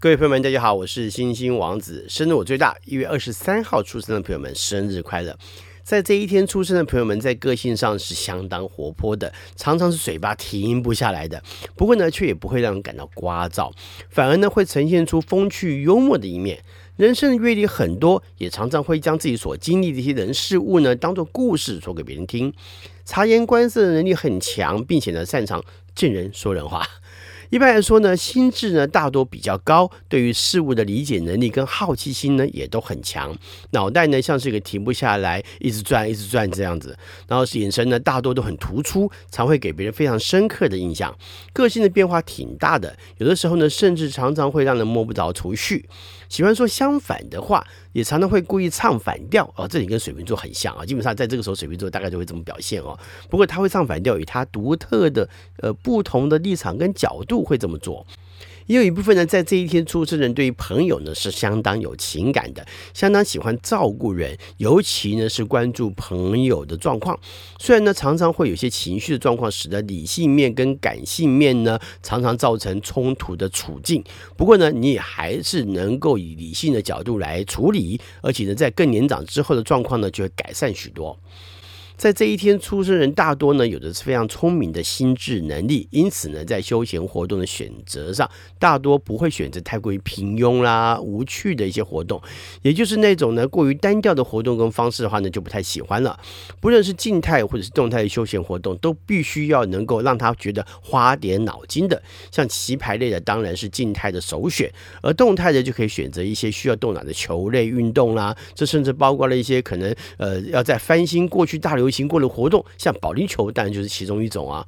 各位朋友们，大家好，我是星星王子。生日我最大，一月二十三号出生的朋友们，生日快乐！在这一天出生的朋友们，在个性上是相当活泼的，常常是嘴巴停不下来的。不过呢，却也不会让人感到聒噪，反而呢，会呈现出风趣幽默的一面。人生的阅历很多，也常常会将自己所经历的一些人事物呢，当做故事说给别人听。察言观色的能力很强，并且呢，擅长见人说人话。一般来说呢，心智呢大多比较高，对于事物的理解能力跟好奇心呢也都很强。脑袋呢像是一个停不下来，一直转一直转这样子。然后眼神呢大多都很突出，常会给别人非常深刻的印象。个性的变化挺大的，有的时候呢甚至常常会让人摸不着头绪。喜欢说相反的话，也常常会故意唱反调哦。这里跟水瓶座很像啊，基本上在这个时候水瓶座大概就会这么表现哦。不过他会唱反调，与他独特的呃不同的立场跟角度。会这么做，也有一部分呢，在这一天出生人对于朋友呢是相当有情感的，相当喜欢照顾人，尤其呢是关注朋友的状况。虽然呢常常会有些情绪的状况，使得理性面跟感性面呢常常造成冲突的处境。不过呢，你也还是能够以理性的角度来处理，而且呢，在更年长之后的状况呢就会改善许多。在这一天出生人大多呢，有着非常聪明的心智能力，因此呢，在休闲活动的选择上，大多不会选择太过于平庸啦、无趣的一些活动，也就是那种呢过于单调的活动跟方式的话呢，就不太喜欢了。不论是静态或者是动态的休闲活动，都必须要能够让他觉得花点脑筋的。像棋牌类的，当然是静态的首选，而动态的就可以选择一些需要动脑的球类运动啦。这甚至包括了一些可能呃要在翻新过去大流。流行过的活动，像保龄球，当然就是其中一种啊。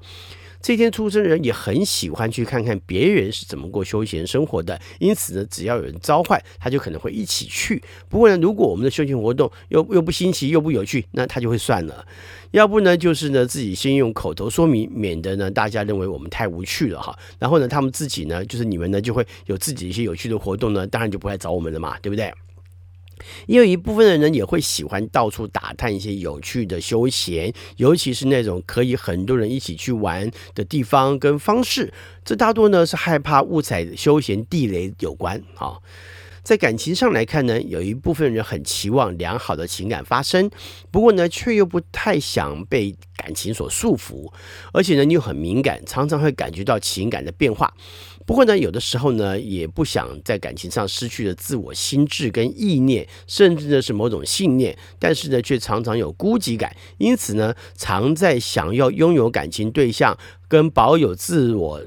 这天出生人也很喜欢去看看别人是怎么过休闲生活的，因此呢，只要有人召唤，他就可能会一起去。不过呢，如果我们的休闲活动又又不新奇又不有趣，那他就会算了。要不呢，就是呢自己先用口头说明，免得呢大家认为我们太无趣了哈。然后呢，他们自己呢，就是你们呢就会有自己一些有趣的活动呢，当然就不会来找我们了嘛，对不对？也有一部分的人也会喜欢到处打探一些有趣的休闲，尤其是那种可以很多人一起去玩的地方跟方式。这大多呢是害怕误踩休闲地雷有关啊。在感情上来看呢，有一部分人很期望良好的情感发生，不过呢，却又不太想被感情所束缚，而且呢，你又很敏感，常常会感觉到情感的变化。不过呢，有的时候呢，也不想在感情上失去了自我心智跟意念，甚至呢是某种信念，但是呢，却常常有孤寂感，因此呢，常在想要拥有感情对象跟保有自我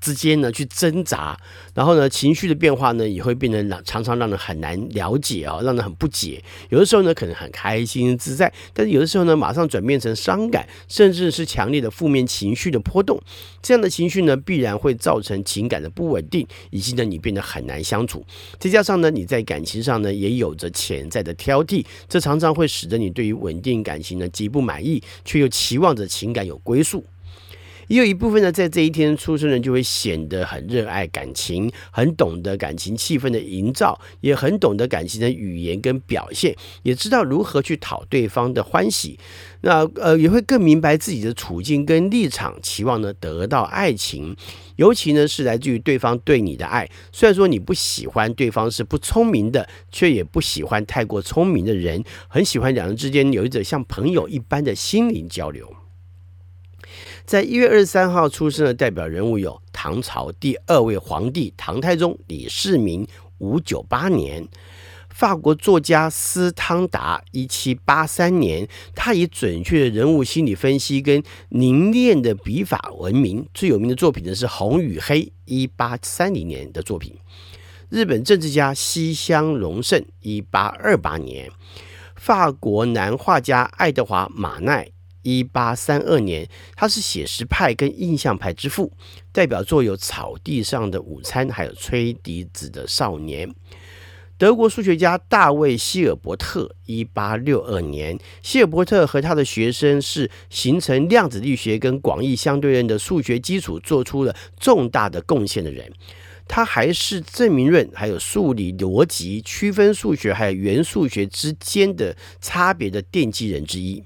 之间呢去挣扎，然后呢情绪的变化呢也会变得让常常让人很难了解啊、让人很不解。有的时候呢可能很开心自在，但是有的时候呢马上转变成伤感，甚至是强烈的负面情绪的波动。这样的情绪呢必然会造成情感的不稳定，以及呢你变得很难相处。再加上呢你在感情上呢也有着潜在的挑剔，这常常会使得你对于稳定感情呢极不满意，却又期望着情感有归宿。也有一部分呢，在这一天出生人就会显得很热爱感情，很懂得感情气氛的营造，也很懂得感情的语言跟表现，也知道如何去讨对方的欢喜。那呃，也会更明白自己的处境跟立场，期望呢得到爱情，尤其呢是来自于对方对你的爱。虽然说你不喜欢对方是不聪明的，却也不喜欢太过聪明的人，很喜欢两人之间有一种像朋友一般的心灵交流。在一月二十三号出生的代表人物有唐朝第二位皇帝唐太宗李世民（五九八年），法国作家斯汤达（一七八三年）。他以准确的人物心理分析跟凝练的笔法闻名，最有名的作品呢是《红与黑》（一八三零年的作品）。日本政治家西乡隆盛（一八二八年），法国男画家爱德华马奈。一八三二年，他是写实派跟印象派之父，代表作有《草地上的午餐》还有《吹笛子的少年》。德国数学家大卫希尔伯特，一八六二年，希尔伯特和他的学生是形成量子力学跟广义相对论的数学基础，做出了重大的贡献的人。他还是证明论还有数理逻辑、区分数学还有元数学之间的差别的奠基人之一。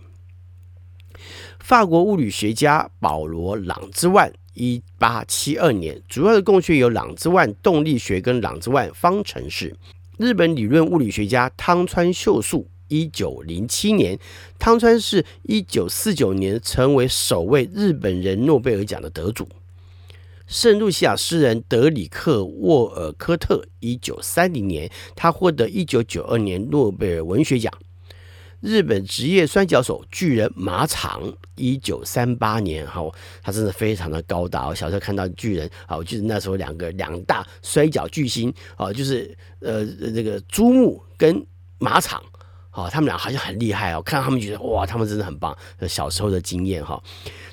法国物理学家保罗·朗兹万，一八七二年，主要的贡献有朗之万动力学跟朗之万方程式。日本理论物理学家汤川秀树，一九零七年，汤川是一九四九年成为首位日本人诺贝尔奖的得主。圣露西亚诗人德里克沃尔科特，一九三零年，他获得一九九二年诺贝尔文学奖。日本职业摔跤手巨人马场，一九三八年，哈，他真的非常的高大。我小时候看到巨人，啊，我记得那时候两个两大摔跤巨星，啊，就是呃那个猪木跟马场，啊，他们俩好像很厉害哦，看到他们觉得哇，他们真的很棒。小时候的经验哈。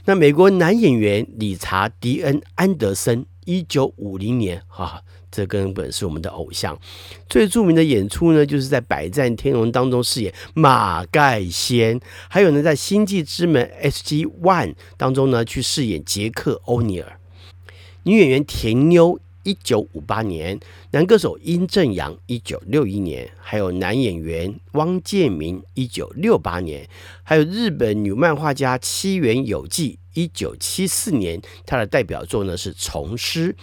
那美国男演员理查·迪恩·安德森，一九五零年，哈。这根本是我们的偶像，最著名的演出呢，就是在《百战天龙》当中饰演马盖先，还有呢，在《星际之门》SG One 当中呢，去饰演杰克欧尼尔。女演员田妞，一九五八年；男歌手殷正阳，一九六一年；还有男演员汪建民，一九六八年；还有日本女漫画家七原有纪，一九七四年。他的代表作呢是《虫师》。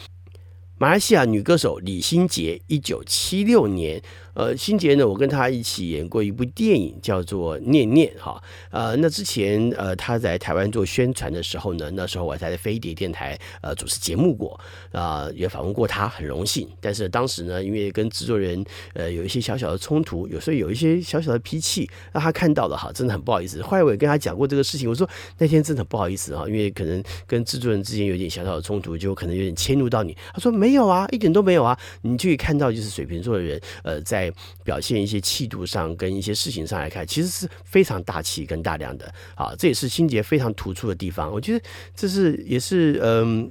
马来西亚女歌手李心洁，一九七六年。呃，心洁呢，我跟他一起演过一部电影，叫做《念念》哈。呃，那之前呃，他在台湾做宣传的时候呢，那时候我还在飞碟电台呃主持节目过啊、也访问过他，很荣幸。但是当时呢，因为跟制作人呃有一些小小的冲突，有时候有一些小小的脾气，让他看到了哈，真的很不好意思。后来我也跟他讲过这个事情，我说那天真的很不好意思哈，因为可能跟制作人之间有点小小的冲突，就可能有点迁怒到你。他说没有啊，一点都没有啊，你就可以看到就是水瓶座的人呃在。表现一些气度上跟一些事情上来看，其实是非常大气跟大量的啊，这也是心结非常突出的地方。我觉得这是也是嗯，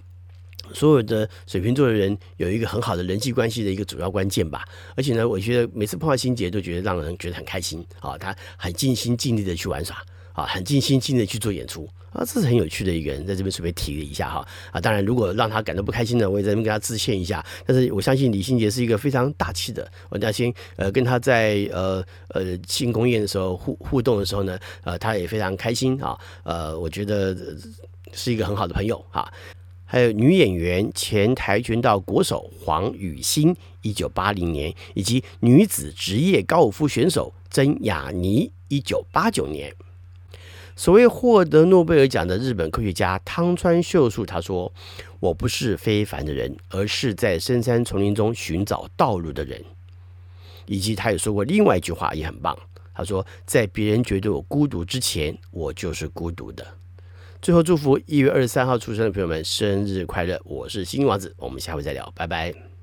所有的水瓶座的人有一个很好的人际关系的一个主要关键吧。而且呢，我觉得每次碰到心结都觉得让人觉得很开心啊，他很尽心尽力的去玩耍。啊，很尽心尽力去做演出啊，这是很有趣的一个人，在这边随便提了一下哈啊，当然如果让他感到不开心呢，我也在这边跟他致歉一下。但是我相信李心洁是一个非常大气的，王嘉欣呃跟他在呃呃庆功宴的时候互互动的时候呢，呃他也非常开心啊，呃我觉得是一个很好的朋友哈。还有女演员前跆拳道国手黄雨欣，一九八零年，以及女子职业高尔夫选手曾雅妮，一九八九年。所谓获得诺贝尔奖的日本科学家汤川秀树，他说：“我不是非凡的人，而是在深山丛林中寻找道路的人。”以及他也说过另外一句话，也很棒。他说：“在别人觉得我孤独之前，我就是孤独的。”最后祝福一月二十三号出生的朋友们生日快乐！我是星星王子，我们下回再聊，拜拜。